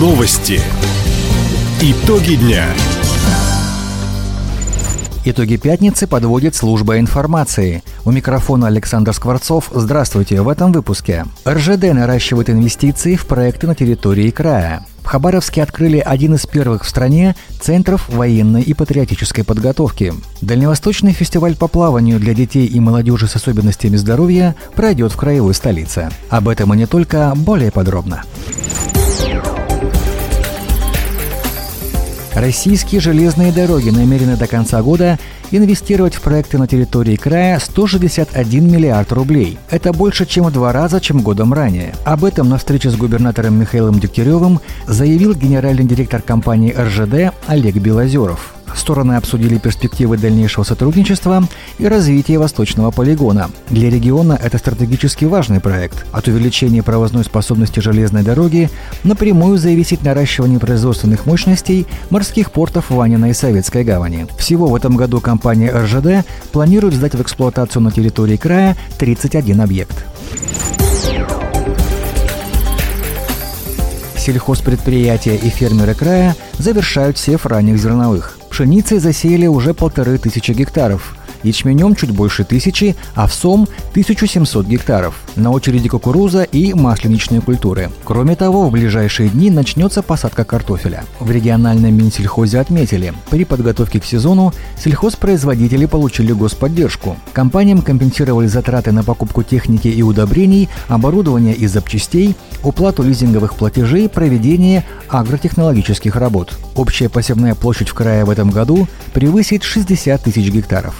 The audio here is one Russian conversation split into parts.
Новости. Итоги дня. Итоги пятницы подводит служба информации. У микрофона Александр Скворцов. Здравствуйте. В этом выпуске. РЖД наращивает инвестиции в проекты на территории края. В Хабаровске открыли один из первых в стране центров военной и патриотической подготовки. Дальневосточный фестиваль по плаванию для детей и молодежи с особенностями здоровья пройдет в краевой столице. Об этом и не только, более подробно. Российские железные дороги намерены до конца года инвестировать в проекты на территории края 161 миллиард рублей. Это больше, чем в два раза, чем годом ранее. Об этом на встрече с губернатором Михаилом Дегтяревым заявил генеральный директор компании РЖД Олег Белозеров. Стороны обсудили перспективы дальнейшего сотрудничества и развития Восточного полигона. Для региона это стратегически важный проект. От увеличения провозной способности железной дороги напрямую зависит наращивание производственных мощностей морских портов Ванина и Советской гавани. Всего в этом году компания РЖД планирует сдать в эксплуатацию на территории края 31 объект. Сельхозпредприятия и фермеры края завершают сев ранних зерновых. Пшеницей засеяли уже полторы тысячи гектаров ячменем чуть больше тысячи, овсом – 1700 гектаров. На очереди кукуруза и масленичные культуры. Кроме того, в ближайшие дни начнется посадка картофеля. В региональном Минсельхозе отметили, при подготовке к сезону сельхозпроизводители получили господдержку. Компаниям компенсировали затраты на покупку техники и удобрений, оборудования и запчастей, уплату лизинговых платежей, проведение агротехнологических работ. Общая посевная площадь в крае в этом году превысит 60 тысяч гектаров.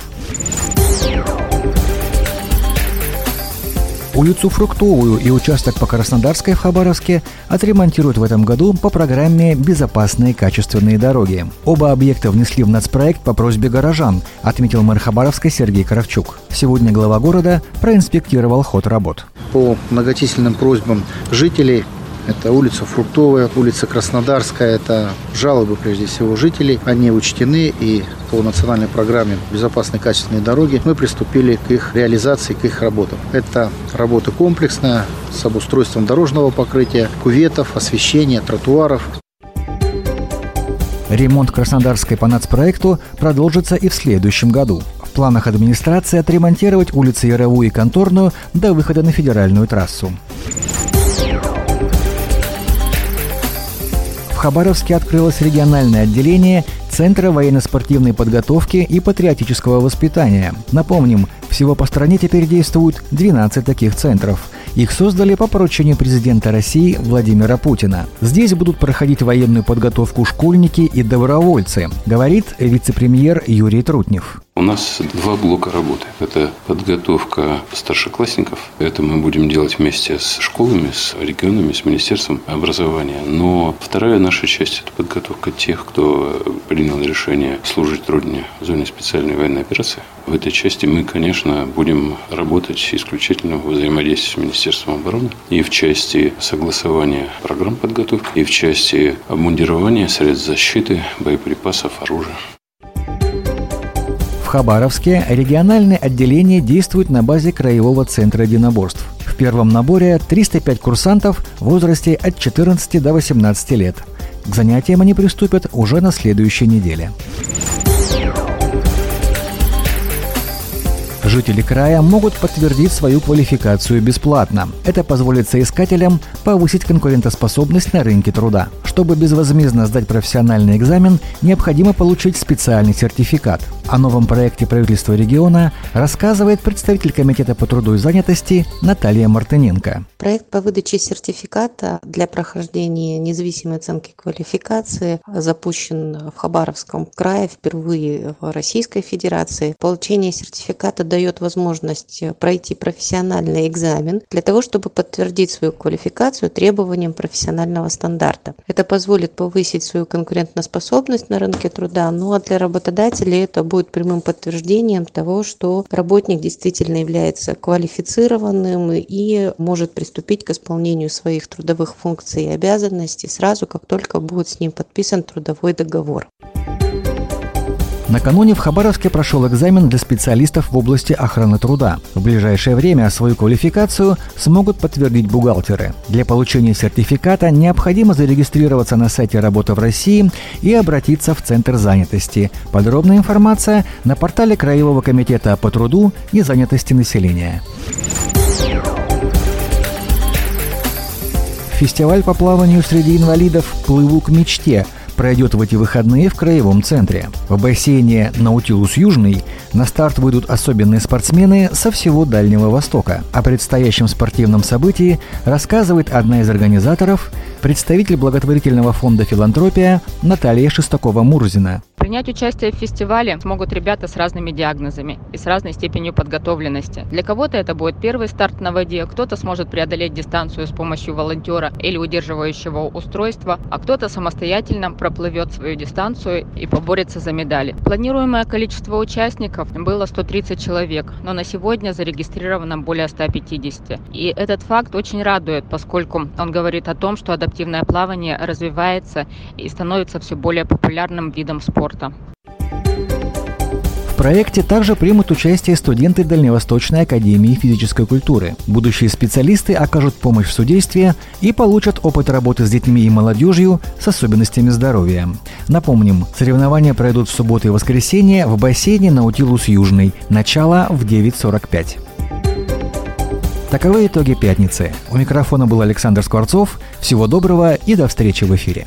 Улицу Фруктовую и участок по Краснодарской в Хабаровске отремонтируют в этом году по программе «Безопасные качественные дороги». Оба объекта внесли в нацпроект по просьбе горожан, отметил мэр Хабаровска Сергей Кравчук. Сегодня глава города проинспектировал ход работ. По многочисленным просьбам жителей это улица Фруктовая, улица Краснодарская. Это жалобы, прежде всего, жителей. Они учтены и по национальной программе «Безопасные качественные дороги» мы приступили к их реализации, к их работам. Это работа комплексная с обустройством дорожного покрытия, куветов, освещения, тротуаров. Ремонт Краснодарской по нацпроекту продолжится и в следующем году. В планах администрации отремонтировать улицы Яровую и Конторную до выхода на федеральную трассу. Хабаровске открылось региональное отделение Центра военно-спортивной подготовки и патриотического воспитания. Напомним, всего по стране теперь действуют 12 таких центров – их создали по поручению президента России Владимира Путина. Здесь будут проходить военную подготовку школьники и добровольцы, говорит вице-премьер Юрий Трутнев. У нас два блока работы. Это подготовка старшеклассников. Это мы будем делать вместе с школами, с регионами, с Министерством образования. Но вторая наша часть – это подготовка тех, кто принял решение служить Родине в зоне специальной военной операции. В этой части мы, конечно, будем работать исключительно в взаимодействии с Министерством обороны и в части согласования программ подготовки, и в части обмундирования средств защиты, боеприпасов, оружия. Хабаровске региональное отделение действует на базе Краевого центра единоборств. В первом наборе 305 курсантов в возрасте от 14 до 18 лет. К занятиям они приступят уже на следующей неделе. Жители края могут подтвердить свою квалификацию бесплатно. Это позволит соискателям повысить конкурентоспособность на рынке труда. Чтобы безвозмездно сдать профессиональный экзамен, необходимо получить специальный сертификат. О новом проекте правительства региона рассказывает представитель Комитета по труду и занятости Наталья Мартыненко. Проект по выдаче сертификата для прохождения независимой оценки квалификации запущен в Хабаровском крае впервые в Российской Федерации. Получение сертификата дает возможность пройти профессиональный экзамен для того, чтобы подтвердить свою квалификацию требованиям профессионального стандарта. Это позволит повысить свою конкурентоспособность на рынке труда, ну а для работодателей это будет прямым подтверждением того, что работник действительно является квалифицированным и может приступить к исполнению своих трудовых функций и обязанностей сразу, как только будет с ним подписан трудовой договор. Накануне в Хабаровске прошел экзамен для специалистов в области охраны труда. В ближайшее время свою квалификацию смогут подтвердить бухгалтеры. Для получения сертификата необходимо зарегистрироваться на сайте «Работа в России» и обратиться в Центр занятости. Подробная информация на портале Краевого комитета по труду и занятости населения. Фестиваль по плаванию среди инвалидов «Плыву к мечте» пройдет в эти выходные в Краевом центре. В бассейне «Наутилус Южный» на старт выйдут особенные спортсмены со всего Дальнего Востока. О предстоящем спортивном событии рассказывает одна из организаторов, представитель благотворительного фонда «Филантропия» Наталья Шестакова-Мурзина. Принять участие в фестивале смогут ребята с разными диагнозами и с разной степенью подготовленности. Для кого-то это будет первый старт на воде, кто-то сможет преодолеть дистанцию с помощью волонтера или удерживающего устройства, а кто-то самостоятельно проплывет свою дистанцию и поборется за медали. Планируемое количество участников было 130 человек, но на сегодня зарегистрировано более 150. И этот факт очень радует, поскольку он говорит о том, что адаптивное плавание развивается и становится все более популярным видом спорта спорта. В проекте также примут участие студенты Дальневосточной академии физической культуры. Будущие специалисты окажут помощь в судействе и получат опыт работы с детьми и молодежью с особенностями здоровья. Напомним, соревнования пройдут в субботу и воскресенье в бассейне Наутилус Южный. Начало в 9.45. Таковы итоги пятницы. У микрофона был Александр Скворцов. Всего доброго и до встречи в эфире.